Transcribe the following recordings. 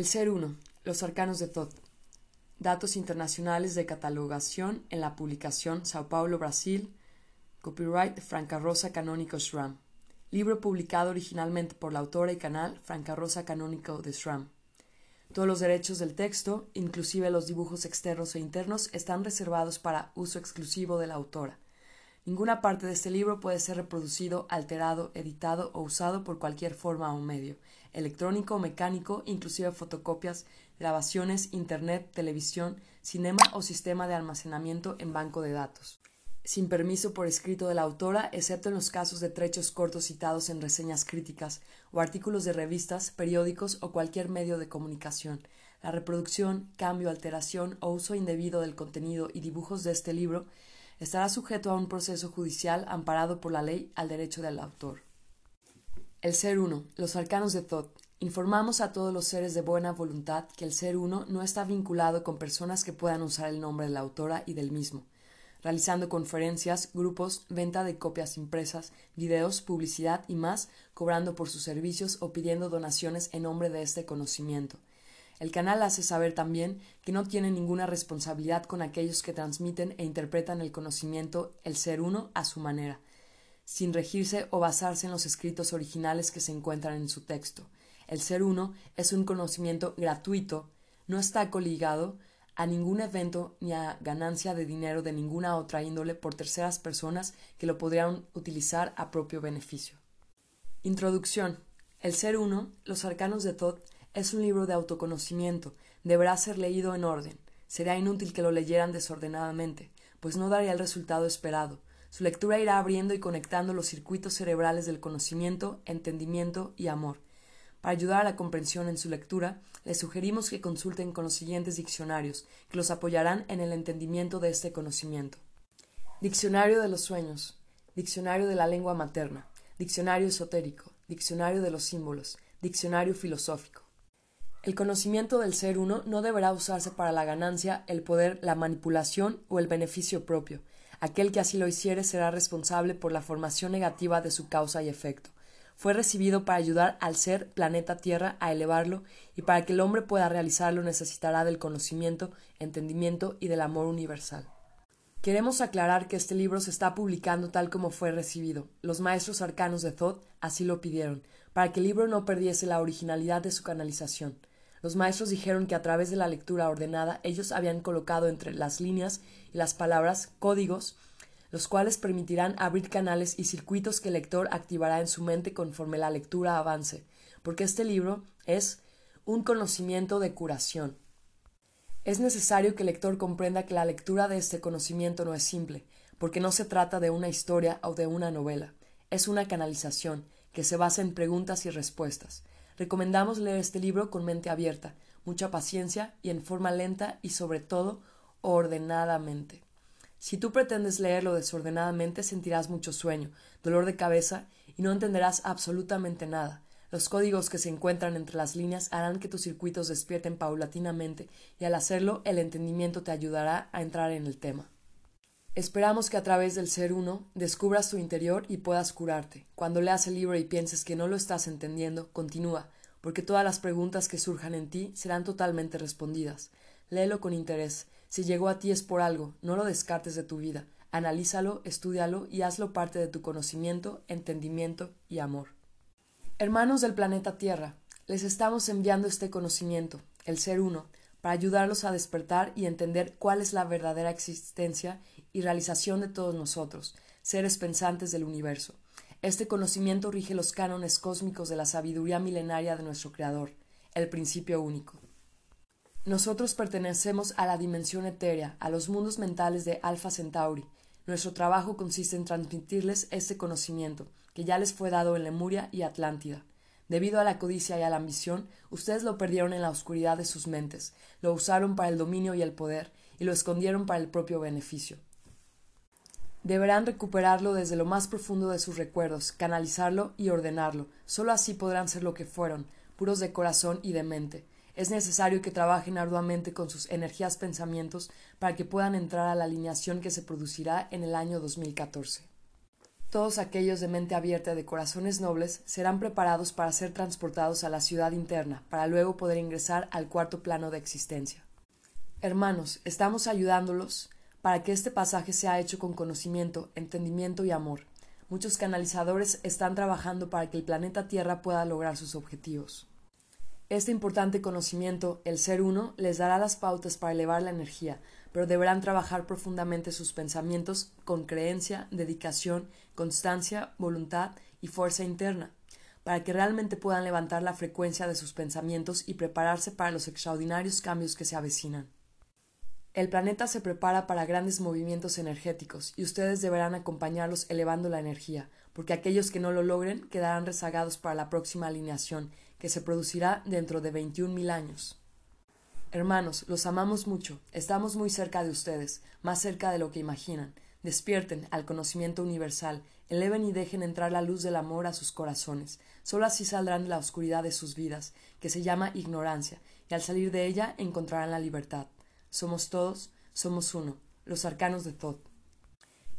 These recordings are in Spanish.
El ser uno. Los arcanos de Thoth. Datos internacionales de catalogación en la publicación Sao Paulo, Brasil. Copyright Franca Rosa Canónico SRAM. Libro publicado originalmente por la autora y canal Franca Rosa Canónico de SRAM. Todos los derechos del texto, inclusive los dibujos externos e internos, están reservados para uso exclusivo de la autora. Ninguna parte de este libro puede ser reproducido, alterado, editado o usado por cualquier forma o medio, electrónico o mecánico, inclusive fotocopias, grabaciones, internet, televisión, cinema o sistema de almacenamiento en banco de datos. Sin permiso por escrito de la autora, excepto en los casos de trechos cortos citados en reseñas críticas o artículos de revistas, periódicos o cualquier medio de comunicación. La reproducción, cambio, alteración o uso indebido del contenido y dibujos de este libro estará sujeto a un proceso judicial amparado por la ley al derecho del autor. El ser uno. Los arcanos de Thoth. Informamos a todos los seres de buena voluntad que el ser uno no está vinculado con personas que puedan usar el nombre de la autora y del mismo, realizando conferencias, grupos, venta de copias impresas, videos, publicidad y más, cobrando por sus servicios o pidiendo donaciones en nombre de este conocimiento, el canal hace saber también que no tiene ninguna responsabilidad con aquellos que transmiten e interpretan el conocimiento el ser uno a su manera, sin regirse o basarse en los escritos originales que se encuentran en su texto. El ser uno es un conocimiento gratuito, no está coligado a ningún evento ni a ganancia de dinero de ninguna otra índole por terceras personas que lo podrían utilizar a propio beneficio. Introducción. El ser uno, los arcanos de Todd es un libro de autoconocimiento, deberá ser leído en orden. Será inútil que lo leyeran desordenadamente, pues no daría el resultado esperado. Su lectura irá abriendo y conectando los circuitos cerebrales del conocimiento, entendimiento y amor. Para ayudar a la comprensión en su lectura, les sugerimos que consulten con los siguientes diccionarios, que los apoyarán en el entendimiento de este conocimiento. Diccionario de los sueños, Diccionario de la lengua materna, Diccionario esotérico, Diccionario de los símbolos, Diccionario filosófico. El conocimiento del ser uno no deberá usarse para la ganancia, el poder, la manipulación o el beneficio propio. Aquel que así lo hiciere será responsable por la formación negativa de su causa y efecto. Fue recibido para ayudar al ser planeta Tierra a elevarlo y para que el hombre pueda realizarlo necesitará del conocimiento, entendimiento y del amor universal. Queremos aclarar que este libro se está publicando tal como fue recibido. Los maestros arcanos de Thoth así lo pidieron, para que el libro no perdiese la originalidad de su canalización. Los maestros dijeron que a través de la lectura ordenada ellos habían colocado entre las líneas y las palabras códigos, los cuales permitirán abrir canales y circuitos que el lector activará en su mente conforme la lectura avance, porque este libro es un conocimiento de curación. Es necesario que el lector comprenda que la lectura de este conocimiento no es simple, porque no se trata de una historia o de una novela, es una canalización que se basa en preguntas y respuestas. Recomendamos leer este libro con mente abierta, mucha paciencia y en forma lenta y sobre todo ordenadamente. Si tú pretendes leerlo desordenadamente sentirás mucho sueño, dolor de cabeza y no entenderás absolutamente nada. Los códigos que se encuentran entre las líneas harán que tus circuitos despierten paulatinamente y al hacerlo el entendimiento te ayudará a entrar en el tema. Esperamos que a través del ser uno descubras tu interior y puedas curarte. Cuando leas el libro y pienses que no lo estás entendiendo, continúa, porque todas las preguntas que surjan en ti serán totalmente respondidas. Léelo con interés. Si llegó a ti es por algo, no lo descartes de tu vida. Analízalo, estúdialo y hazlo parte de tu conocimiento, entendimiento y amor. Hermanos del planeta Tierra, les estamos enviando este conocimiento, el ser uno, para ayudarlos a despertar y entender cuál es la verdadera existencia y realización de todos nosotros, seres pensantes del universo. Este conocimiento rige los cánones cósmicos de la sabiduría milenaria de nuestro Creador, el principio único. Nosotros pertenecemos a la dimensión etérea, a los mundos mentales de Alpha Centauri. Nuestro trabajo consiste en transmitirles este conocimiento, que ya les fue dado en Lemuria y Atlántida. Debido a la codicia y a la ambición, ustedes lo perdieron en la oscuridad de sus mentes, lo usaron para el dominio y el poder, y lo escondieron para el propio beneficio. Deberán recuperarlo desde lo más profundo de sus recuerdos, canalizarlo y ordenarlo. Solo así podrán ser lo que fueron, puros de corazón y de mente. Es necesario que trabajen arduamente con sus energías pensamientos para que puedan entrar a la alineación que se producirá en el año 2014. Todos aquellos de mente abierta y de corazones nobles serán preparados para ser transportados a la ciudad interna, para luego poder ingresar al cuarto plano de existencia. Hermanos, estamos ayudándolos para que este pasaje sea hecho con conocimiento, entendimiento y amor. Muchos canalizadores están trabajando para que el planeta Tierra pueda lograr sus objetivos. Este importante conocimiento, el ser uno, les dará las pautas para elevar la energía, pero deberán trabajar profundamente sus pensamientos con creencia, dedicación, constancia, voluntad y fuerza interna, para que realmente puedan levantar la frecuencia de sus pensamientos y prepararse para los extraordinarios cambios que se avecinan. El planeta se prepara para grandes movimientos energéticos y ustedes deberán acompañarlos elevando la energía, porque aquellos que no lo logren quedarán rezagados para la próxima alineación que se producirá dentro de veintiún mil años. Hermanos, los amamos mucho, estamos muy cerca de ustedes, más cerca de lo que imaginan. Despierten al conocimiento universal, eleven y dejen entrar la luz del amor a sus corazones. Solo así saldrán de la oscuridad de sus vidas, que se llama ignorancia, y al salir de ella encontrarán la libertad. Somos todos, somos uno, los arcanos de Thoth.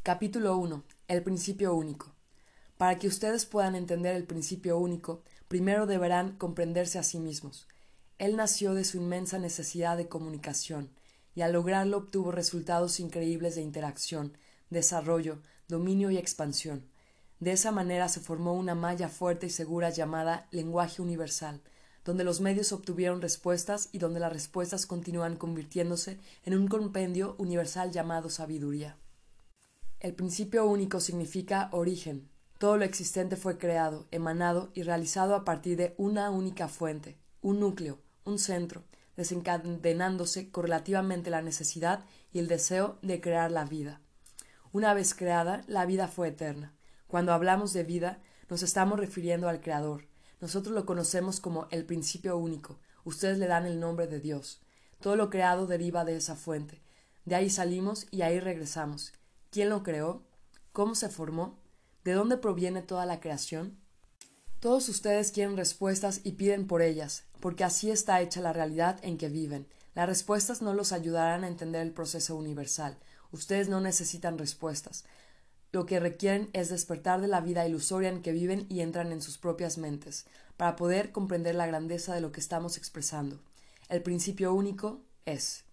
Capítulo 1. El principio único. Para que ustedes puedan entender el principio único, primero deberán comprenderse a sí mismos. Él nació de su inmensa necesidad de comunicación, y al lograrlo obtuvo resultados increíbles de interacción, desarrollo, dominio y expansión. De esa manera se formó una malla fuerte y segura llamada lenguaje universal, donde los medios obtuvieron respuestas y donde las respuestas continúan convirtiéndose en un compendio universal llamado sabiduría. El principio único significa origen, todo lo existente fue creado, emanado y realizado a partir de una única fuente, un núcleo, un centro, desencadenándose correlativamente la necesidad y el deseo de crear la vida. Una vez creada, la vida fue eterna. Cuando hablamos de vida, nos estamos refiriendo al Creador. Nosotros lo conocemos como el principio único. Ustedes le dan el nombre de Dios. Todo lo creado deriva de esa fuente. De ahí salimos y ahí regresamos. ¿Quién lo creó? ¿Cómo se formó? ¿De dónde proviene toda la creación? Todos ustedes quieren respuestas y piden por ellas, porque así está hecha la realidad en que viven. Las respuestas no los ayudarán a entender el proceso universal. Ustedes no necesitan respuestas. Lo que requieren es despertar de la vida ilusoria en que viven y entran en sus propias mentes, para poder comprender la grandeza de lo que estamos expresando. El principio único es.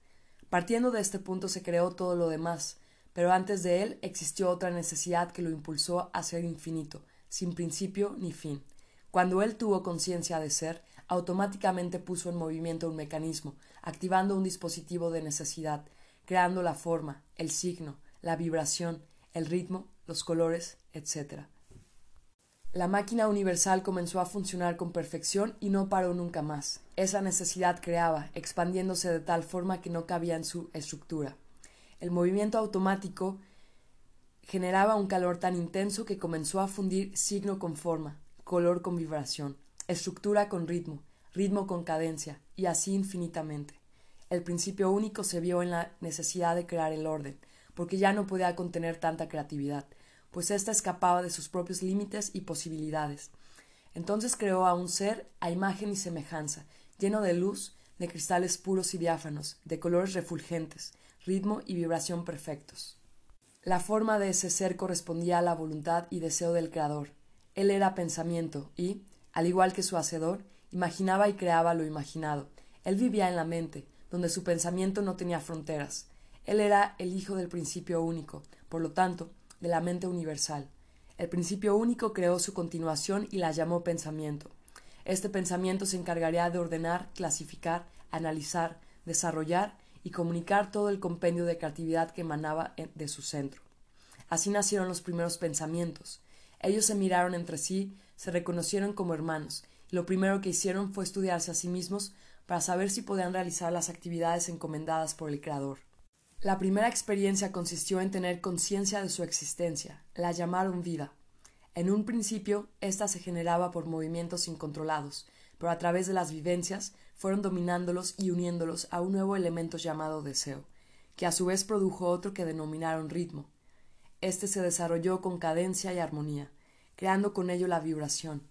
Partiendo de este punto se creó todo lo demás, pero antes de él existió otra necesidad que lo impulsó a ser infinito, sin principio ni fin. Cuando él tuvo conciencia de ser, automáticamente puso en movimiento un mecanismo, activando un dispositivo de necesidad, creando la forma, el signo, la vibración, el ritmo, los colores, etc. La máquina universal comenzó a funcionar con perfección y no paró nunca más. Esa necesidad creaba, expandiéndose de tal forma que no cabía en su estructura. El movimiento automático generaba un calor tan intenso que comenzó a fundir signo con forma, color con vibración, estructura con ritmo, ritmo con cadencia, y así infinitamente. El principio único se vio en la necesidad de crear el orden, porque ya no podía contener tanta creatividad, pues ésta escapaba de sus propios límites y posibilidades. Entonces creó a un ser a imagen y semejanza, lleno de luz, de cristales puros y diáfanos, de colores refulgentes, ritmo y vibración perfectos. La forma de ese ser correspondía a la voluntad y deseo del Creador. Él era pensamiento y, al igual que su Hacedor, imaginaba y creaba lo imaginado. Él vivía en la mente, donde su pensamiento no tenía fronteras. Él era el Hijo del principio único, por lo tanto, de la mente universal. El principio único creó su continuación y la llamó pensamiento. Este pensamiento se encargaría de ordenar, clasificar, analizar, desarrollar y comunicar todo el compendio de creatividad que emanaba de su centro. Así nacieron los primeros pensamientos. Ellos se miraron entre sí, se reconocieron como hermanos, y lo primero que hicieron fue estudiarse a sí mismos para saber si podían realizar las actividades encomendadas por el Creador. La primera experiencia consistió en tener conciencia de su existencia, la llamaron vida. En un principio, ésta se generaba por movimientos incontrolados, pero a través de las vivencias fueron dominándolos y uniéndolos a un nuevo elemento llamado deseo, que a su vez produjo otro que denominaron ritmo. Este se desarrolló con cadencia y armonía, creando con ello la vibración,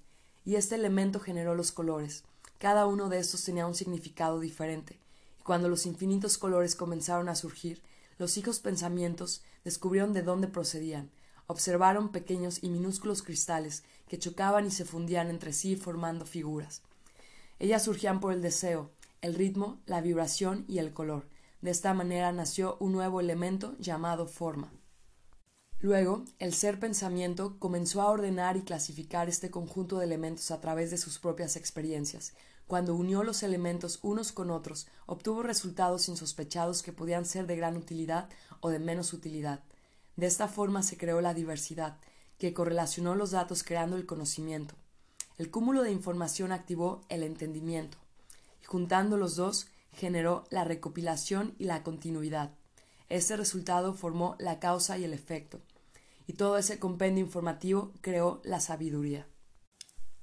y este elemento generó los colores. Cada uno de estos tenía un significado diferente, cuando los infinitos colores comenzaron a surgir, los hijos pensamientos descubrieron de dónde procedían, observaron pequeños y minúsculos cristales que chocaban y se fundían entre sí formando figuras. Ellas surgían por el deseo, el ritmo, la vibración y el color. De esta manera nació un nuevo elemento llamado forma. Luego, el ser pensamiento comenzó a ordenar y clasificar este conjunto de elementos a través de sus propias experiencias. Cuando unió los elementos unos con otros, obtuvo resultados insospechados que podían ser de gran utilidad o de menos utilidad. De esta forma se creó la diversidad, que correlacionó los datos creando el conocimiento. El cúmulo de información activó el entendimiento, y juntando los dos generó la recopilación y la continuidad. Este resultado formó la causa y el efecto, y todo ese compendio informativo creó la sabiduría.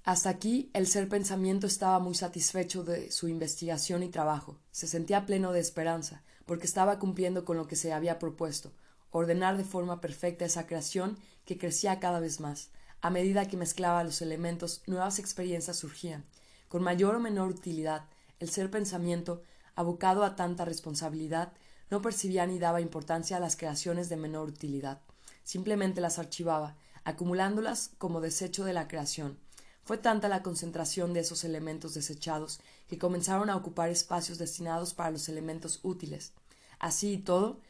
Hasta aquí el ser pensamiento estaba muy satisfecho de su investigación y trabajo, se sentía pleno de esperanza, porque estaba cumpliendo con lo que se había propuesto, ordenar de forma perfecta esa creación que crecía cada vez más. A medida que mezclaba los elementos, nuevas experiencias surgían. Con mayor o menor utilidad, el ser pensamiento, abocado a tanta responsabilidad, no percibía ni daba importancia a las creaciones de menor utilidad. Simplemente las archivaba, acumulándolas como desecho de la creación. Fue tanta la concentración de esos elementos desechados que comenzaron a ocupar espacios destinados para los elementos útiles. Así y todo,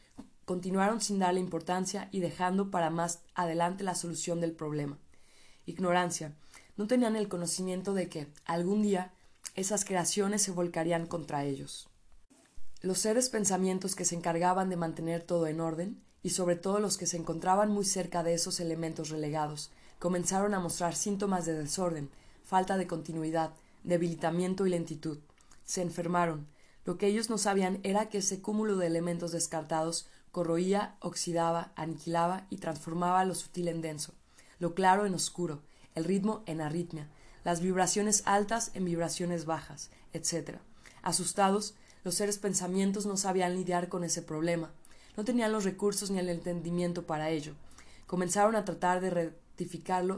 continuaron sin darle importancia y dejando para más adelante la solución del problema. Ignorancia. No tenían el conocimiento de que, algún día, esas creaciones se volcarían contra ellos. Los seres pensamientos que se encargaban de mantener todo en orden, y sobre todo los que se encontraban muy cerca de esos elementos relegados, comenzaron a mostrar síntomas de desorden, falta de continuidad, debilitamiento y lentitud. Se enfermaron. Lo que ellos no sabían era que ese cúmulo de elementos descartados corroía, oxidaba, aniquilaba y transformaba lo sutil en denso, lo claro en oscuro, el ritmo en arritmia, las vibraciones altas en vibraciones bajas, etc. Asustados, los seres pensamientos no sabían lidiar con ese problema. No tenían los recursos ni el entendimiento para ello. Comenzaron a tratar de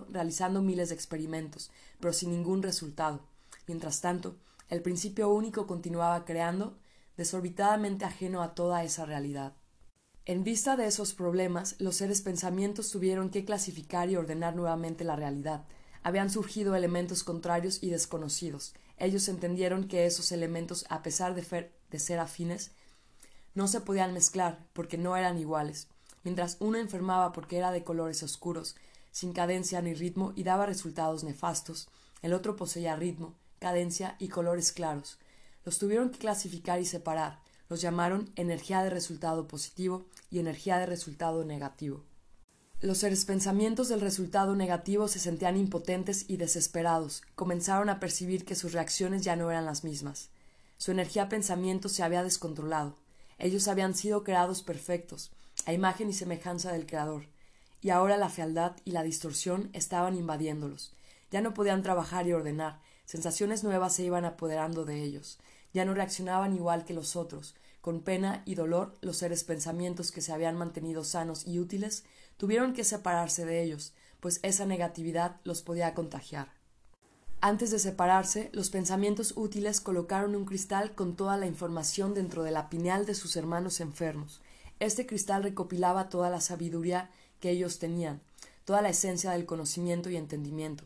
realizando miles de experimentos, pero sin ningún resultado. Mientras tanto, el principio único continuaba creando, desorbitadamente ajeno a toda esa realidad. En vista de esos problemas, los seres pensamientos tuvieron que clasificar y ordenar nuevamente la realidad. Habían surgido elementos contrarios y desconocidos. Ellos entendieron que esos elementos, a pesar de ser afines, no se podían mezclar porque no eran iguales. Mientras uno enfermaba porque era de colores oscuros, sin cadencia ni ritmo y daba resultados nefastos, el otro poseía ritmo, cadencia y colores claros. Los tuvieron que clasificar y separar. Los llamaron energía de resultado positivo y energía de resultado negativo. Los seres pensamientos del resultado negativo se sentían impotentes y desesperados, comenzaron a percibir que sus reacciones ya no eran las mismas. Su energía pensamiento se había descontrolado. Ellos habían sido creados perfectos, a imagen y semejanza del Creador, y ahora la fealdad y la distorsión estaban invadiéndolos. Ya no podían trabajar y ordenar, sensaciones nuevas se iban apoderando de ellos, ya no reaccionaban igual que los otros, con pena y dolor los seres pensamientos que se habían mantenido sanos y útiles tuvieron que separarse de ellos, pues esa negatividad los podía contagiar. Antes de separarse, los pensamientos útiles colocaron un cristal con toda la información dentro de la pineal de sus hermanos enfermos. Este cristal recopilaba toda la sabiduría que ellos tenían, toda la esencia del conocimiento y entendimiento,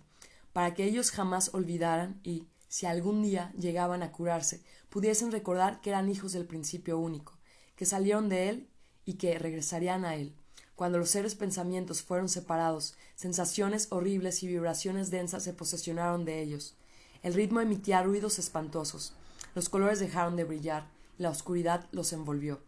para que ellos jamás olvidaran y, si algún día llegaban a curarse, pudiesen recordar que eran hijos del principio único, que salieron de él y que regresarían a él. Cuando los seres pensamientos fueron separados, sensaciones horribles y vibraciones densas se posesionaron de ellos. El ritmo emitía ruidos espantosos. Los colores dejaron de brillar, la oscuridad los envolvió.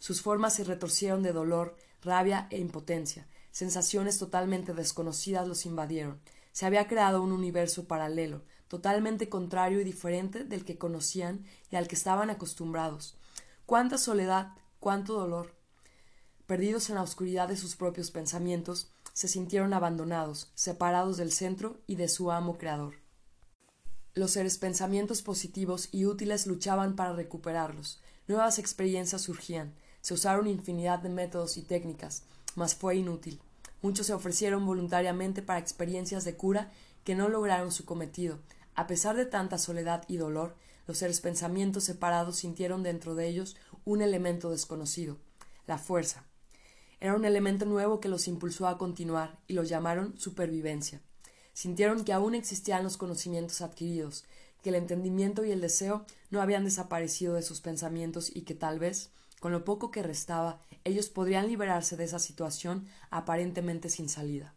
Sus formas se retorcieron de dolor, rabia e impotencia. Sensaciones totalmente desconocidas los invadieron. Se había creado un universo paralelo, totalmente contrario y diferente del que conocían y al que estaban acostumbrados. Cuánta soledad, cuánto dolor, perdidos en la oscuridad de sus propios pensamientos, se sintieron abandonados, separados del centro y de su amo creador. Los seres pensamientos positivos y útiles luchaban para recuperarlos. Nuevas experiencias surgían. Se usaron infinidad de métodos y técnicas, mas fue inútil. Muchos se ofrecieron voluntariamente para experiencias de cura que no lograron su cometido. A pesar de tanta soledad y dolor, los seres pensamientos separados sintieron dentro de ellos un elemento desconocido, la fuerza. Era un elemento nuevo que los impulsó a continuar y lo llamaron supervivencia. Sintieron que aún existían los conocimientos adquiridos, que el entendimiento y el deseo no habían desaparecido de sus pensamientos y que tal vez, con lo poco que restaba, ellos podrían liberarse de esa situación aparentemente sin salida.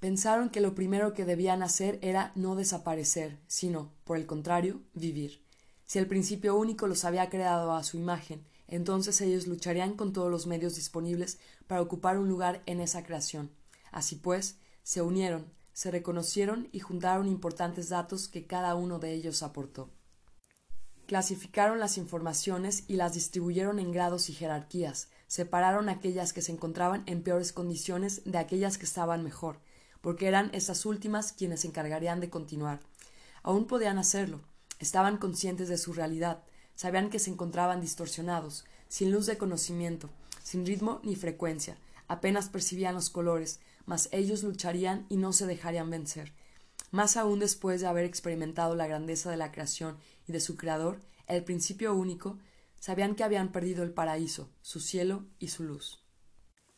Pensaron que lo primero que debían hacer era no desaparecer, sino, por el contrario, vivir. Si el principio único los había creado a su imagen, entonces ellos lucharían con todos los medios disponibles para ocupar un lugar en esa creación. Así pues, se unieron, se reconocieron y juntaron importantes datos que cada uno de ellos aportó. Clasificaron las informaciones y las distribuyeron en grados y jerarquías, separaron aquellas que se encontraban en peores condiciones de aquellas que estaban mejor, porque eran estas últimas quienes se encargarían de continuar. Aún podían hacerlo, estaban conscientes de su realidad, sabían que se encontraban distorsionados, sin luz de conocimiento, sin ritmo ni frecuencia, apenas percibían los colores, mas ellos lucharían y no se dejarían vencer. Más aún después de haber experimentado la grandeza de la creación y de su Creador, el principio único, sabían que habían perdido el paraíso, su cielo y su luz.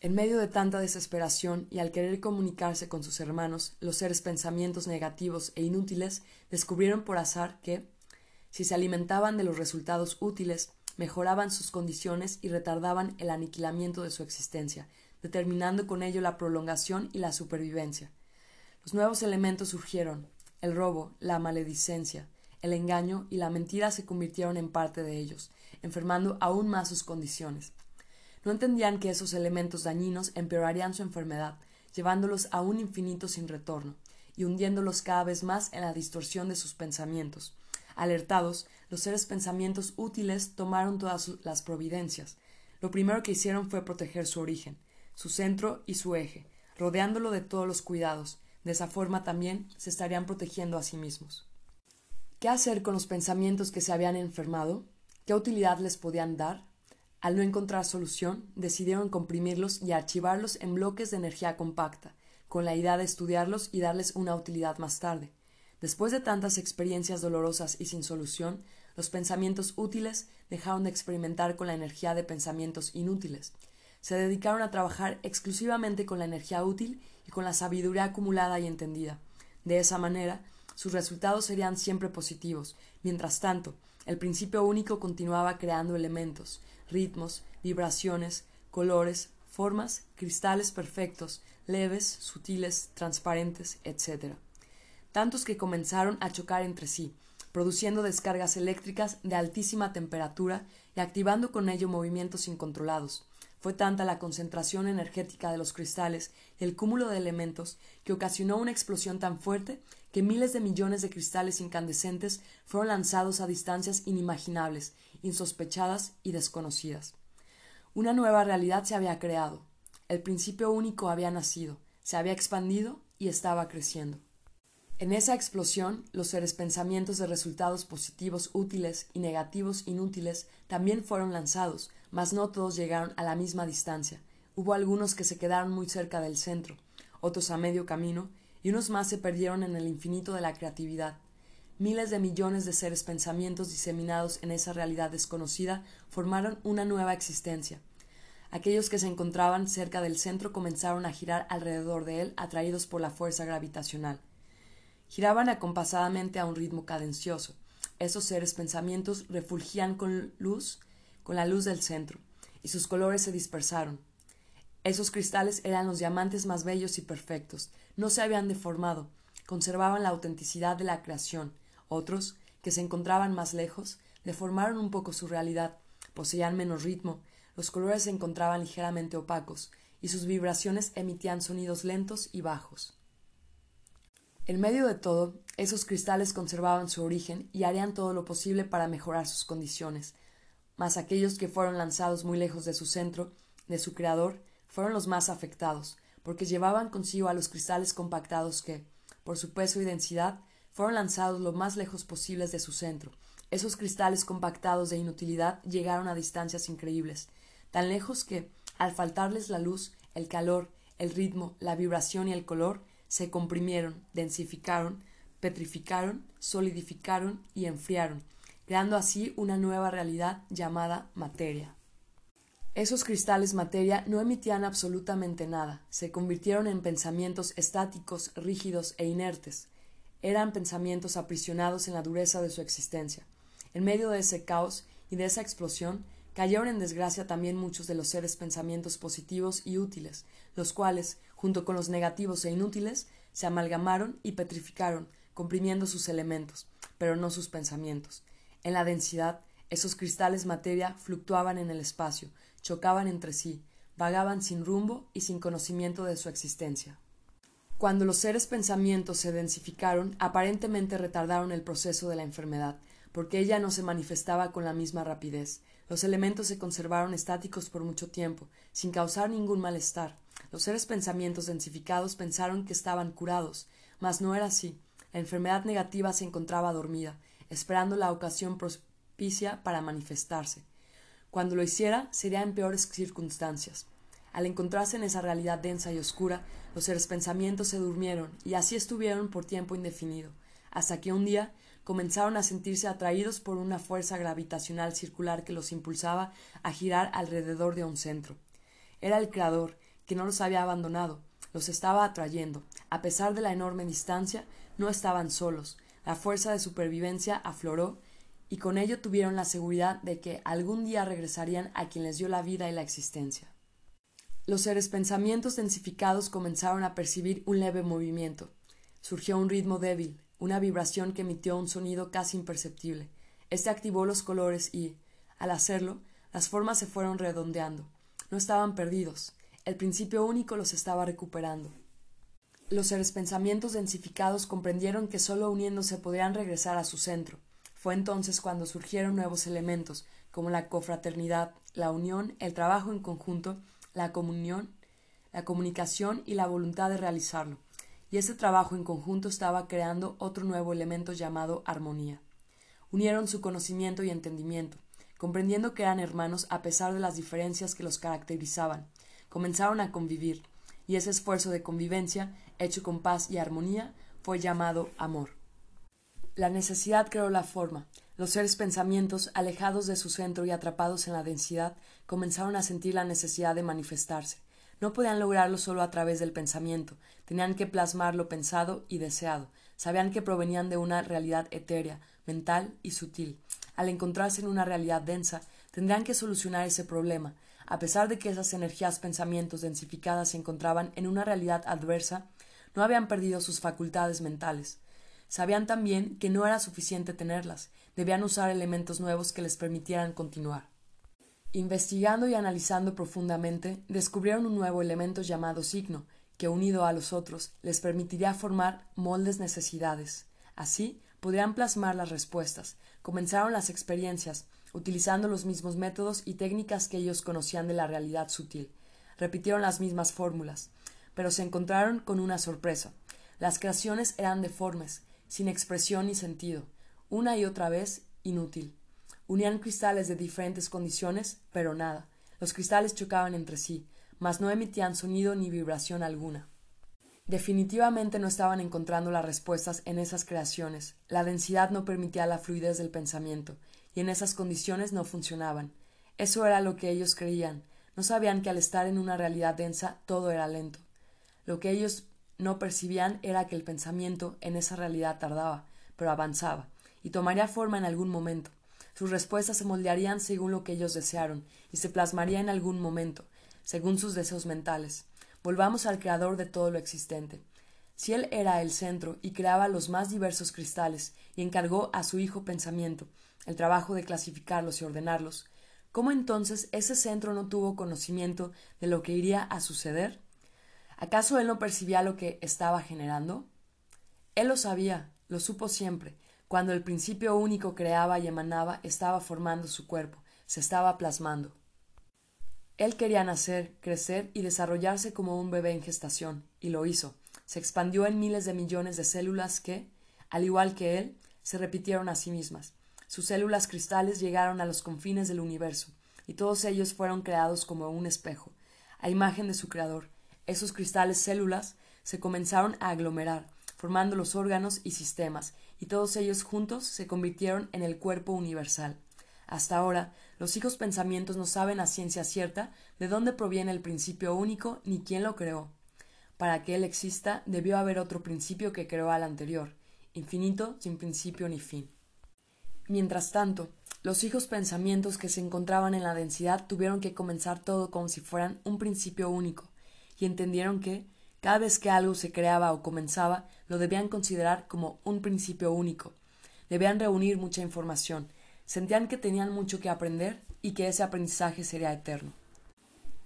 En medio de tanta desesperación y al querer comunicarse con sus hermanos, los seres pensamientos negativos e inútiles descubrieron por azar que, si se alimentaban de los resultados útiles, mejoraban sus condiciones y retardaban el aniquilamiento de su existencia, determinando con ello la prolongación y la supervivencia. Los nuevos elementos surgieron el robo, la maledicencia, el engaño y la mentira se convirtieron en parte de ellos, enfermando aún más sus condiciones. No entendían que esos elementos dañinos empeorarían su enfermedad, llevándolos a un infinito sin retorno, y hundiéndolos cada vez más en la distorsión de sus pensamientos. Alertados, los seres pensamientos útiles tomaron todas las providencias. Lo primero que hicieron fue proteger su origen, su centro y su eje, rodeándolo de todos los cuidados. De esa forma también se estarían protegiendo a sí mismos. ¿Qué hacer con los pensamientos que se habían enfermado? ¿Qué utilidad les podían dar? Al no encontrar solución, decidieron comprimirlos y archivarlos en bloques de energía compacta, con la idea de estudiarlos y darles una utilidad más tarde. Después de tantas experiencias dolorosas y sin solución, los pensamientos útiles dejaron de experimentar con la energía de pensamientos inútiles. Se dedicaron a trabajar exclusivamente con la energía útil y con la sabiduría acumulada y entendida. De esa manera, sus resultados serían siempre positivos. Mientras tanto, el principio único continuaba creando elementos, ritmos, vibraciones, colores, formas, cristales perfectos, leves, sutiles, transparentes, etc. Tantos que comenzaron a chocar entre sí, produciendo descargas eléctricas de altísima temperatura y activando con ello movimientos incontrolados. Fue tanta la concentración energética de los cristales y el cúmulo de elementos que ocasionó una explosión tan fuerte que miles de millones de cristales incandescentes fueron lanzados a distancias inimaginables insospechadas y desconocidas. Una nueva realidad se había creado, el principio único había nacido, se había expandido y estaba creciendo. En esa explosión, los seres pensamientos de resultados positivos útiles y negativos inútiles también fueron lanzados, mas no todos llegaron a la misma distancia. Hubo algunos que se quedaron muy cerca del centro, otros a medio camino, y unos más se perdieron en el infinito de la creatividad, Miles de millones de seres pensamientos diseminados en esa realidad desconocida formaron una nueva existencia. Aquellos que se encontraban cerca del centro comenzaron a girar alrededor de él atraídos por la fuerza gravitacional. Giraban acompasadamente a un ritmo cadencioso. Esos seres pensamientos refulgían con luz, con la luz del centro, y sus colores se dispersaron. Esos cristales eran los diamantes más bellos y perfectos, no se habían deformado, conservaban la autenticidad de la creación, otros, que se encontraban más lejos, deformaron un poco su realidad, poseían menos ritmo, los colores se encontraban ligeramente opacos, y sus vibraciones emitían sonidos lentos y bajos. En medio de todo, esos cristales conservaban su origen y harían todo lo posible para mejorar sus condiciones, mas aquellos que fueron lanzados muy lejos de su centro, de su creador, fueron los más afectados, porque llevaban consigo a los cristales compactados que, por su peso y densidad, fueron lanzados lo más lejos posibles de su centro. Esos cristales compactados de inutilidad llegaron a distancias increíbles, tan lejos que, al faltarles la luz, el calor, el ritmo, la vibración y el color, se comprimieron, densificaron, petrificaron, solidificaron y enfriaron, creando así una nueva realidad llamada materia. Esos cristales materia no emitían absolutamente nada, se convirtieron en pensamientos estáticos, rígidos e inertes. Eran pensamientos aprisionados en la dureza de su existencia. En medio de ese caos y de esa explosión, cayeron en desgracia también muchos de los seres pensamientos positivos y útiles, los cuales, junto con los negativos e inútiles, se amalgamaron y petrificaron, comprimiendo sus elementos, pero no sus pensamientos. En la densidad, esos cristales materia fluctuaban en el espacio, chocaban entre sí, vagaban sin rumbo y sin conocimiento de su existencia. Cuando los seres pensamientos se densificaron, aparentemente retardaron el proceso de la enfermedad, porque ella no se manifestaba con la misma rapidez. Los elementos se conservaron estáticos por mucho tiempo, sin causar ningún malestar. Los seres pensamientos densificados pensaron que estaban curados, mas no era así. La enfermedad negativa se encontraba dormida, esperando la ocasión propicia para manifestarse. Cuando lo hiciera, sería en peores circunstancias. Al encontrarse en esa realidad densa y oscura, los seres pensamientos se durmieron, y así estuvieron por tiempo indefinido, hasta que un día comenzaron a sentirse atraídos por una fuerza gravitacional circular que los impulsaba a girar alrededor de un centro. Era el Creador, que no los había abandonado, los estaba atrayendo. A pesar de la enorme distancia, no estaban solos. La fuerza de supervivencia afloró y con ello tuvieron la seguridad de que algún día regresarían a quien les dio la vida y la existencia. Los seres pensamientos densificados comenzaron a percibir un leve movimiento. Surgió un ritmo débil, una vibración que emitió un sonido casi imperceptible. Este activó los colores y, al hacerlo, las formas se fueron redondeando. No estaban perdidos. El principio único los estaba recuperando. Los seres pensamientos densificados comprendieron que sólo uniéndose podrían regresar a su centro. Fue entonces cuando surgieron nuevos elementos, como la cofraternidad, la unión, el trabajo en conjunto, la comunión, la comunicación y la voluntad de realizarlo. Y ese trabajo en conjunto estaba creando otro nuevo elemento llamado armonía. Unieron su conocimiento y entendimiento, comprendiendo que eran hermanos a pesar de las diferencias que los caracterizaban. Comenzaron a convivir, y ese esfuerzo de convivencia, hecho con paz y armonía, fue llamado amor. La necesidad creó la forma. Los seres pensamientos, alejados de su centro y atrapados en la densidad, comenzaron a sentir la necesidad de manifestarse. No podían lograrlo solo a través del pensamiento, tenían que plasmar lo pensado y deseado. Sabían que provenían de una realidad etérea, mental y sutil. Al encontrarse en una realidad densa, tendrían que solucionar ese problema. A pesar de que esas energías pensamientos densificadas se encontraban en una realidad adversa, no habían perdido sus facultades mentales. Sabían también que no era suficiente tenerlas, debían usar elementos nuevos que les permitieran continuar. Investigando y analizando profundamente, descubrieron un nuevo elemento llamado signo, que unido a los otros les permitiría formar moldes necesidades. Así podrían plasmar las respuestas. Comenzaron las experiencias, utilizando los mismos métodos y técnicas que ellos conocían de la realidad sutil. Repitieron las mismas fórmulas, pero se encontraron con una sorpresa. Las creaciones eran deformes, sin expresión ni sentido, una y otra vez inútil. Unían cristales de diferentes condiciones, pero nada. Los cristales chocaban entre sí, mas no emitían sonido ni vibración alguna. Definitivamente no estaban encontrando las respuestas en esas creaciones. La densidad no permitía la fluidez del pensamiento, y en esas condiciones no funcionaban. Eso era lo que ellos creían. No sabían que al estar en una realidad densa todo era lento. Lo que ellos no percibían era que el pensamiento en esa realidad tardaba, pero avanzaba, y tomaría forma en algún momento. Sus respuestas se moldearían según lo que ellos desearon, y se plasmaría en algún momento, según sus deseos mentales. Volvamos al creador de todo lo existente. Si él era el centro y creaba los más diversos cristales, y encargó a su hijo pensamiento el trabajo de clasificarlos y ordenarlos, ¿cómo entonces ese centro no tuvo conocimiento de lo que iría a suceder? ¿Acaso él no percibía lo que estaba generando? Él lo sabía, lo supo siempre. Cuando el principio único creaba y emanaba, estaba formando su cuerpo, se estaba plasmando. Él quería nacer, crecer y desarrollarse como un bebé en gestación, y lo hizo. Se expandió en miles de millones de células que, al igual que él, se repitieron a sí mismas. Sus células cristales llegaron a los confines del universo, y todos ellos fueron creados como un espejo, a imagen de su creador, esos cristales células se comenzaron a aglomerar, formando los órganos y sistemas, y todos ellos juntos se convirtieron en el cuerpo universal. Hasta ahora, los hijos pensamientos no saben a ciencia cierta de dónde proviene el principio único ni quién lo creó. Para que él exista, debió haber otro principio que creó al anterior, infinito sin principio ni fin. Mientras tanto, los hijos pensamientos que se encontraban en la densidad tuvieron que comenzar todo como si fueran un principio único, y entendieron que, cada vez que algo se creaba o comenzaba, lo debían considerar como un principio único. Debían reunir mucha información, sentían que tenían mucho que aprender y que ese aprendizaje sería eterno.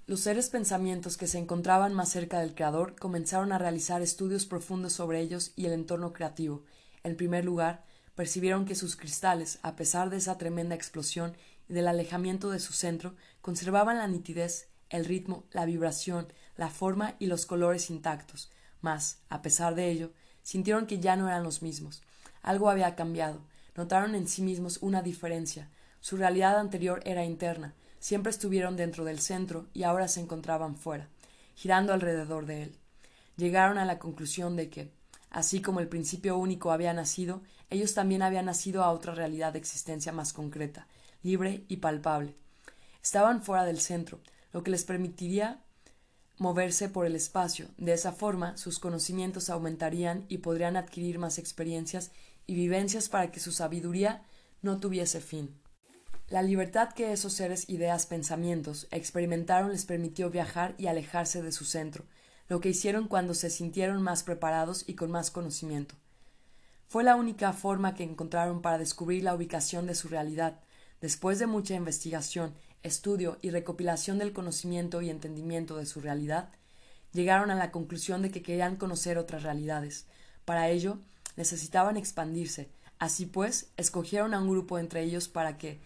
Los seres pensamientos que se encontraban más cerca del Creador comenzaron a realizar estudios profundos sobre ellos y el entorno creativo. En primer lugar, percibieron que sus cristales, a pesar de esa tremenda explosión y del alejamiento de su centro, conservaban la nitidez, el ritmo, la vibración, la forma y los colores intactos, mas, a pesar de ello, sintieron que ya no eran los mismos. Algo había cambiado, notaron en sí mismos una diferencia. Su realidad anterior era interna, siempre estuvieron dentro del centro y ahora se encontraban fuera, girando alrededor de él. Llegaron a la conclusión de que, así como el principio único había nacido, ellos también habían nacido a otra realidad de existencia más concreta, libre y palpable. Estaban fuera del centro, lo que les permitiría moverse por el espacio. De esa forma, sus conocimientos aumentarían y podrían adquirir más experiencias y vivencias para que su sabiduría no tuviese fin. La libertad que esos seres, ideas, pensamientos experimentaron les permitió viajar y alejarse de su centro, lo que hicieron cuando se sintieron más preparados y con más conocimiento. Fue la única forma que encontraron para descubrir la ubicación de su realidad. Después de mucha investigación estudio y recopilación del conocimiento y entendimiento de su realidad, llegaron a la conclusión de que querían conocer otras realidades. Para ello, necesitaban expandirse. Así pues, escogieron a un grupo entre ellos para que,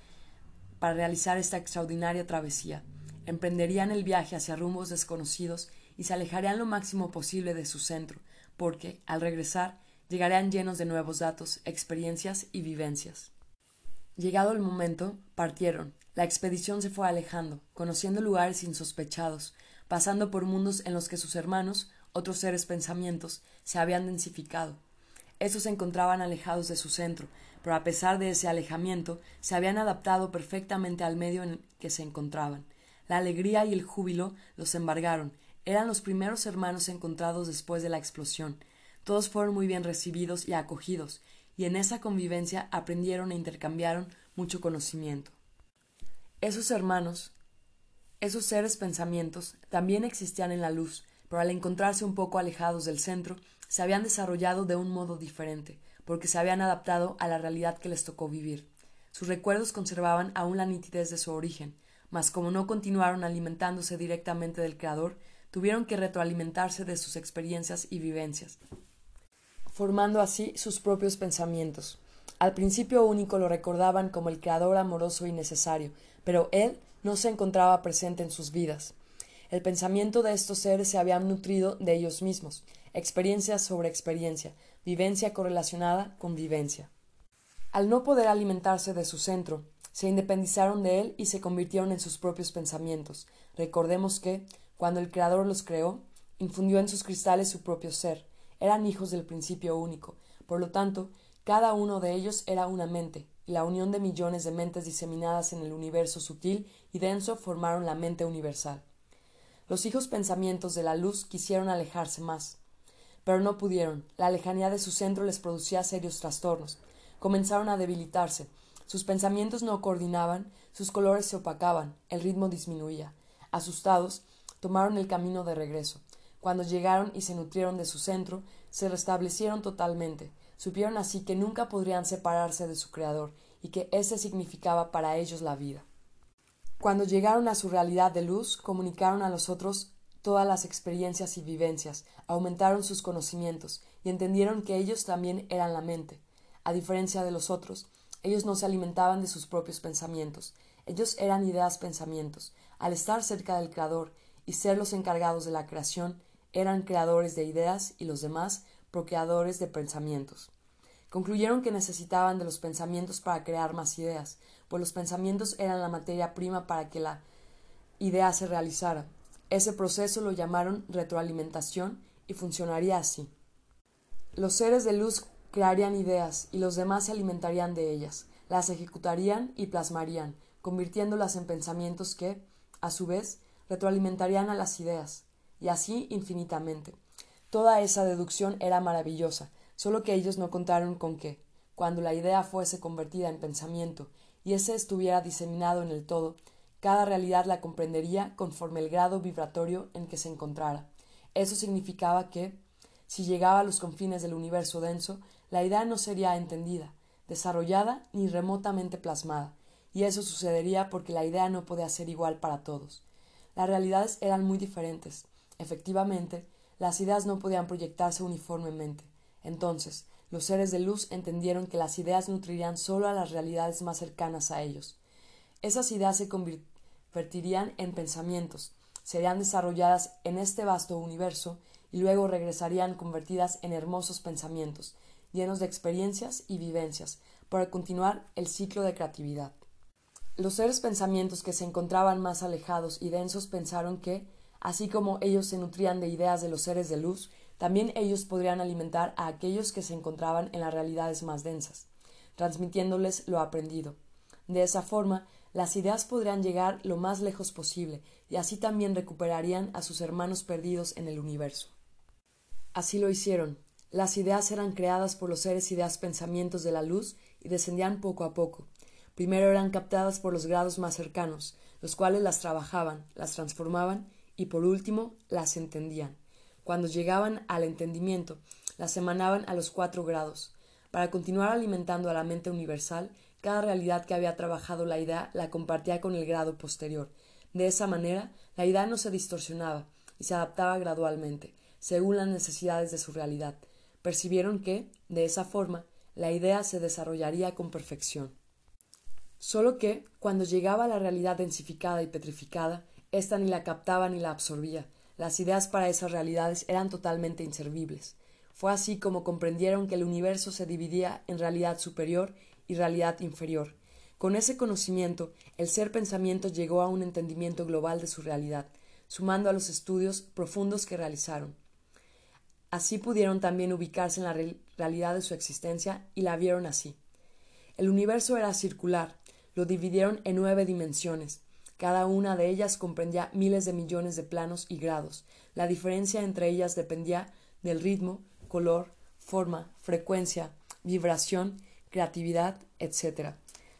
para realizar esta extraordinaria travesía, emprenderían el viaje hacia rumbos desconocidos y se alejarían lo máximo posible de su centro, porque, al regresar, llegarían llenos de nuevos datos, experiencias y vivencias. Llegado el momento, partieron, la expedición se fue alejando, conociendo lugares insospechados, pasando por mundos en los que sus hermanos, otros seres pensamientos, se habían densificado. Esos se encontraban alejados de su centro, pero a pesar de ese alejamiento, se habían adaptado perfectamente al medio en que se encontraban. La alegría y el júbilo los embargaron. Eran los primeros hermanos encontrados después de la explosión. Todos fueron muy bien recibidos y acogidos, y en esa convivencia aprendieron e intercambiaron mucho conocimiento. Esos hermanos, esos seres pensamientos, también existían en la luz, pero al encontrarse un poco alejados del centro, se habían desarrollado de un modo diferente, porque se habían adaptado a la realidad que les tocó vivir. Sus recuerdos conservaban aún la nitidez de su origen, mas como no continuaron alimentándose directamente del Creador, tuvieron que retroalimentarse de sus experiencias y vivencias, formando así sus propios pensamientos. Al principio único lo recordaban como el Creador amoroso y necesario, pero él no se encontraba presente en sus vidas. El pensamiento de estos seres se había nutrido de ellos mismos, experiencia sobre experiencia, vivencia correlacionada con vivencia. Al no poder alimentarse de su centro, se independizaron de él y se convirtieron en sus propios pensamientos. Recordemos que, cuando el Creador los creó, infundió en sus cristales su propio ser. Eran hijos del principio único. Por lo tanto, cada uno de ellos era una mente, y la unión de millones de mentes diseminadas en el universo sutil y denso formaron la mente universal. Los hijos pensamientos de la luz quisieron alejarse más, pero no pudieron. La lejanía de su centro les producía serios trastornos. Comenzaron a debilitarse. Sus pensamientos no coordinaban, sus colores se opacaban, el ritmo disminuía. Asustados, tomaron el camino de regreso. Cuando llegaron y se nutrieron de su centro, se restablecieron totalmente, Supieron así que nunca podrían separarse de su Creador y que ése significaba para ellos la vida. Cuando llegaron a su realidad de luz, comunicaron a los otros todas las experiencias y vivencias, aumentaron sus conocimientos y entendieron que ellos también eran la mente. A diferencia de los otros, ellos no se alimentaban de sus propios pensamientos, ellos eran ideas pensamientos. Al estar cerca del Creador y ser los encargados de la creación, eran creadores de ideas y los demás procreadores de pensamientos. Concluyeron que necesitaban de los pensamientos para crear más ideas, pues los pensamientos eran la materia prima para que la idea se realizara. Ese proceso lo llamaron retroalimentación y funcionaría así. Los seres de luz crearían ideas y los demás se alimentarían de ellas. las ejecutarían y plasmarían, convirtiéndolas en pensamientos que, a su vez, retroalimentarían a las ideas, y así infinitamente. Toda esa deducción era maravillosa, solo que ellos no contaron con que, cuando la idea fuese convertida en pensamiento y ese estuviera diseminado en el todo, cada realidad la comprendería conforme el grado vibratorio en que se encontrara. Eso significaba que, si llegaba a los confines del universo denso, la idea no sería entendida, desarrollada ni remotamente plasmada, y eso sucedería porque la idea no podía ser igual para todos. Las realidades eran muy diferentes. Efectivamente, las ideas no podían proyectarse uniformemente. Entonces, los seres de luz entendieron que las ideas nutrirían solo a las realidades más cercanas a ellos. Esas ideas se convertirían en pensamientos, serían desarrolladas en este vasto universo y luego regresarían convertidas en hermosos pensamientos, llenos de experiencias y vivencias, para continuar el ciclo de creatividad. Los seres pensamientos que se encontraban más alejados y densos pensaron que, así como ellos se nutrían de ideas de los seres de luz, también ellos podrían alimentar a aquellos que se encontraban en las realidades más densas, transmitiéndoles lo aprendido. De esa forma, las ideas podrían llegar lo más lejos posible y así también recuperarían a sus hermanos perdidos en el universo. Así lo hicieron. Las ideas eran creadas por los seres ideas pensamientos de la luz y descendían poco a poco. Primero eran captadas por los grados más cercanos, los cuales las trabajaban, las transformaban y por último las entendían. Cuando llegaban al entendimiento, las emanaban a los cuatro grados. Para continuar alimentando a la mente universal, cada realidad que había trabajado la idea la compartía con el grado posterior. De esa manera, la idea no se distorsionaba y se adaptaba gradualmente, según las necesidades de su realidad. Percibieron que, de esa forma, la idea se desarrollaría con perfección. Solo que, cuando llegaba a la realidad densificada y petrificada, ésta ni la captaba ni la absorbía, las ideas para esas realidades eran totalmente inservibles. Fue así como comprendieron que el universo se dividía en realidad superior y realidad inferior. Con ese conocimiento, el ser pensamiento llegó a un entendimiento global de su realidad, sumando a los estudios profundos que realizaron. Así pudieron también ubicarse en la realidad de su existencia y la vieron así. El universo era circular, lo dividieron en nueve dimensiones, cada una de ellas comprendía miles de millones de planos y grados. La diferencia entre ellas dependía del ritmo, color, forma, frecuencia, vibración, creatividad, etc.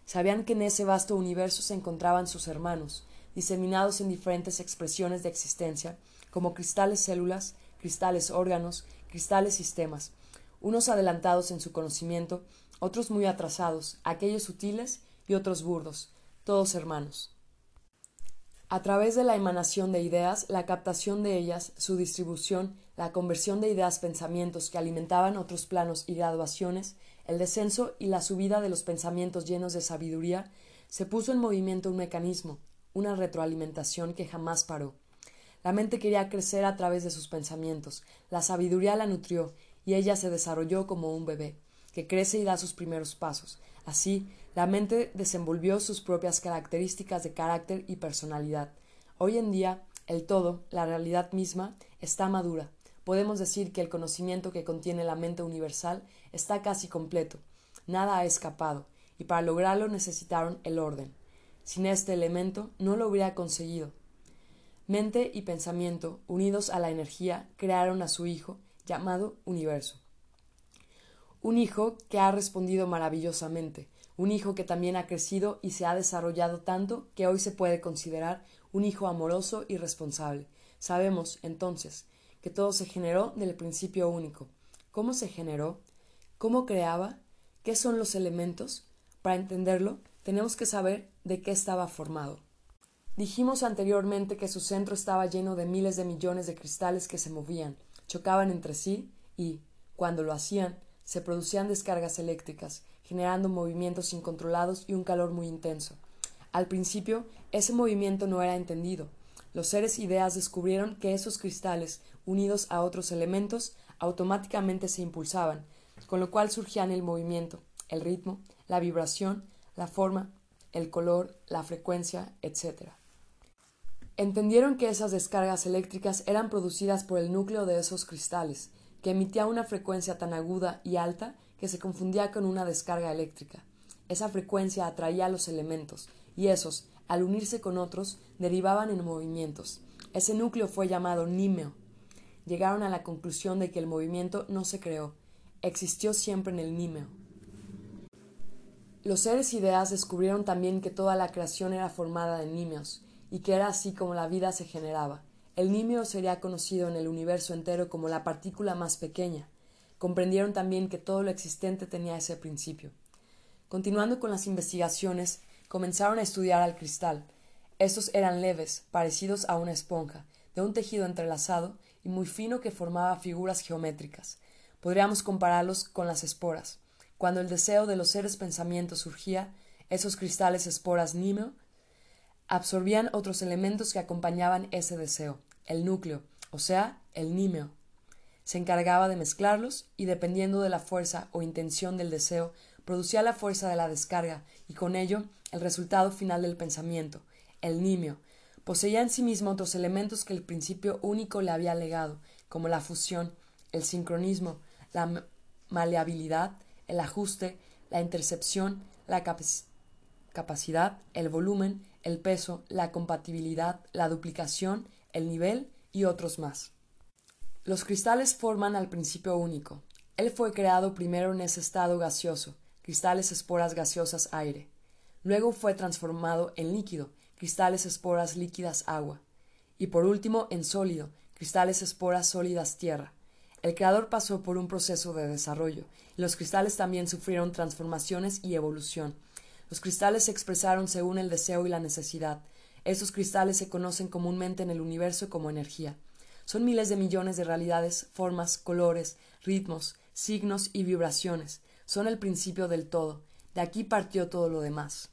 Sabían que en ese vasto universo se encontraban sus hermanos, diseminados en diferentes expresiones de existencia, como cristales células, cristales órganos, cristales sistemas, unos adelantados en su conocimiento, otros muy atrasados, aquellos sutiles y otros burdos, todos hermanos. A través de la emanación de ideas, la captación de ellas, su distribución, la conversión de ideas pensamientos que alimentaban otros planos y graduaciones, el descenso y la subida de los pensamientos llenos de sabiduría, se puso en movimiento un mecanismo, una retroalimentación que jamás paró. La mente quería crecer a través de sus pensamientos, la sabiduría la nutrió, y ella se desarrolló como un bebé, que crece y da sus primeros pasos. Así, la mente desenvolvió sus propias características de carácter y personalidad. Hoy en día, el todo, la realidad misma, está madura. Podemos decir que el conocimiento que contiene la mente universal está casi completo. Nada ha escapado, y para lograrlo necesitaron el orden. Sin este elemento no lo hubiera conseguido. Mente y pensamiento, unidos a la energía, crearon a su hijo, llamado universo. Un hijo que ha respondido maravillosamente, un hijo que también ha crecido y se ha desarrollado tanto que hoy se puede considerar un hijo amoroso y responsable. Sabemos, entonces, que todo se generó del principio único. ¿Cómo se generó? ¿Cómo creaba? ¿Qué son los elementos? Para entenderlo, tenemos que saber de qué estaba formado. Dijimos anteriormente que su centro estaba lleno de miles de millones de cristales que se movían, chocaban entre sí y, cuando lo hacían, se producían descargas eléctricas, generando movimientos incontrolados y un calor muy intenso. Al principio, ese movimiento no era entendido. Los seres ideas descubrieron que esos cristales, unidos a otros elementos, automáticamente se impulsaban, con lo cual surgían el movimiento, el ritmo, la vibración, la forma, el color, la frecuencia, etc. Entendieron que esas descargas eléctricas eran producidas por el núcleo de esos cristales, que emitía una frecuencia tan aguda y alta que se confundía con una descarga eléctrica. Esa frecuencia atraía a los elementos, y esos, al unirse con otros, derivaban en movimientos. Ese núcleo fue llamado nímeo. Llegaron a la conclusión de que el movimiento no se creó, existió siempre en el nímeo. Los seres ideas descubrieron también que toda la creación era formada de nímeos, y que era así como la vida se generaba. El nímeo sería conocido en el universo entero como la partícula más pequeña. Comprendieron también que todo lo existente tenía ese principio. Continuando con las investigaciones, comenzaron a estudiar al cristal. Estos eran leves, parecidos a una esponja, de un tejido entrelazado y muy fino que formaba figuras geométricas. Podríamos compararlos con las esporas. Cuando el deseo de los seres pensamientos surgía, esos cristales esporas nímeo absorbían otros elementos que acompañaban ese deseo, el núcleo, o sea, el nímeo. Se encargaba de mezclarlos y dependiendo de la fuerza o intención del deseo, producía la fuerza de la descarga y con ello el resultado final del pensamiento, el nimio. Poseía en sí mismo otros elementos que el principio único le había legado, como la fusión, el sincronismo, la maleabilidad, el ajuste, la intercepción, la capacidad, el volumen, el peso, la compatibilidad, la duplicación, el nivel y otros más. Los cristales forman al principio único. Él fue creado primero en ese estado gaseoso, cristales esporas gaseosas aire. Luego fue transformado en líquido, cristales esporas líquidas agua. Y por último en sólido, cristales esporas sólidas tierra. El creador pasó por un proceso de desarrollo, y los cristales también sufrieron transformaciones y evolución. Los cristales se expresaron según el deseo y la necesidad. Esos cristales se conocen comúnmente en el universo como energía. Son miles de millones de realidades, formas, colores, ritmos, signos y vibraciones son el principio del todo. De aquí partió todo lo demás.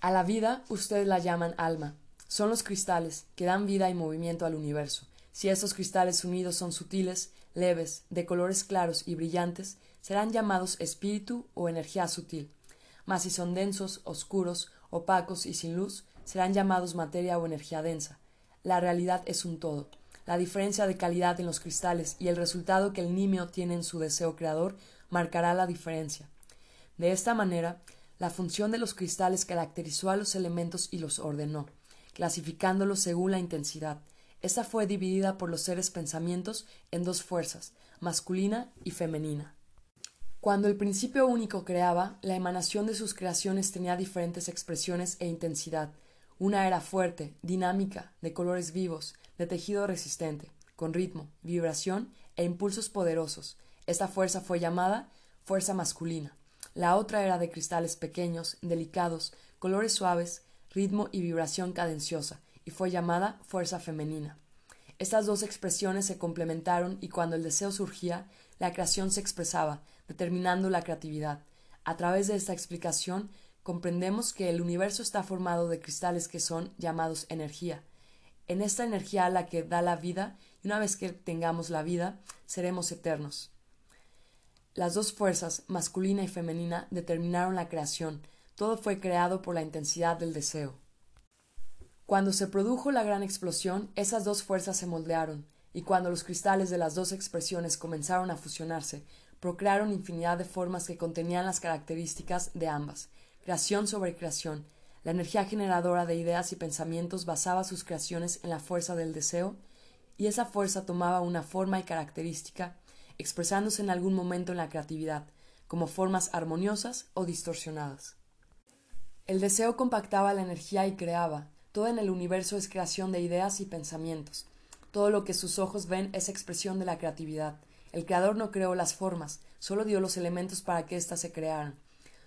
A la vida ustedes la llaman alma. Son los cristales que dan vida y movimiento al universo. Si estos cristales unidos son sutiles, leves, de colores claros y brillantes, serán llamados espíritu o energía sutil. Mas si son densos, oscuros, opacos y sin luz, serán llamados materia o energía densa. La realidad es un todo. La diferencia de calidad en los cristales y el resultado que el nimio tiene en su deseo creador marcará la diferencia. De esta manera, la función de los cristales caracterizó a los elementos y los ordenó, clasificándolos según la intensidad. Esta fue dividida por los seres pensamientos en dos fuerzas, masculina y femenina. Cuando el principio único creaba, la emanación de sus creaciones tenía diferentes expresiones e intensidad. Una era fuerte, dinámica, de colores vivos, de tejido resistente, con ritmo, vibración e impulsos poderosos, esta fuerza fue llamada fuerza masculina. La otra era de cristales pequeños, delicados, colores suaves, ritmo y vibración cadenciosa, y fue llamada fuerza femenina. Estas dos expresiones se complementaron y cuando el deseo surgía, la creación se expresaba, determinando la creatividad. A través de esta explicación, comprendemos que el universo está formado de cristales que son llamados energía. En esta energía la que da la vida, y una vez que tengamos la vida, seremos eternos. Las dos fuerzas, masculina y femenina, determinaron la creación. Todo fue creado por la intensidad del deseo. Cuando se produjo la gran explosión, esas dos fuerzas se moldearon, y cuando los cristales de las dos expresiones comenzaron a fusionarse, procrearon infinidad de formas que contenían las características de ambas, creación sobre creación. La energía generadora de ideas y pensamientos basaba sus creaciones en la fuerza del deseo, y esa fuerza tomaba una forma y característica expresándose en algún momento en la creatividad, como formas armoniosas o distorsionadas. El deseo compactaba la energía y creaba. Todo en el universo es creación de ideas y pensamientos. Todo lo que sus ojos ven es expresión de la creatividad. El creador no creó las formas, solo dio los elementos para que éstas se crearan.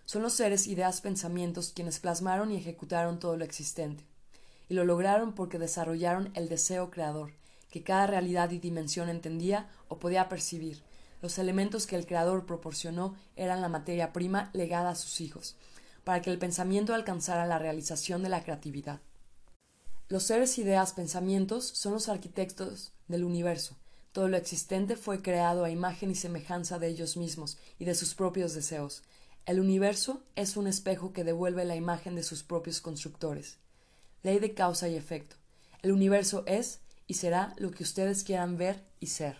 Son los seres, ideas, pensamientos quienes plasmaron y ejecutaron todo lo existente. Y lo lograron porque desarrollaron el deseo creador, que cada realidad y dimensión entendía o podía percibir. Los elementos que el Creador proporcionó eran la materia prima legada a sus hijos, para que el pensamiento alcanzara la realización de la creatividad. Los seres, ideas, pensamientos son los arquitectos del universo. Todo lo existente fue creado a imagen y semejanza de ellos mismos y de sus propios deseos. El universo es un espejo que devuelve la imagen de sus propios constructores. Ley de causa y efecto. El universo es y será lo que ustedes quieran ver y ser.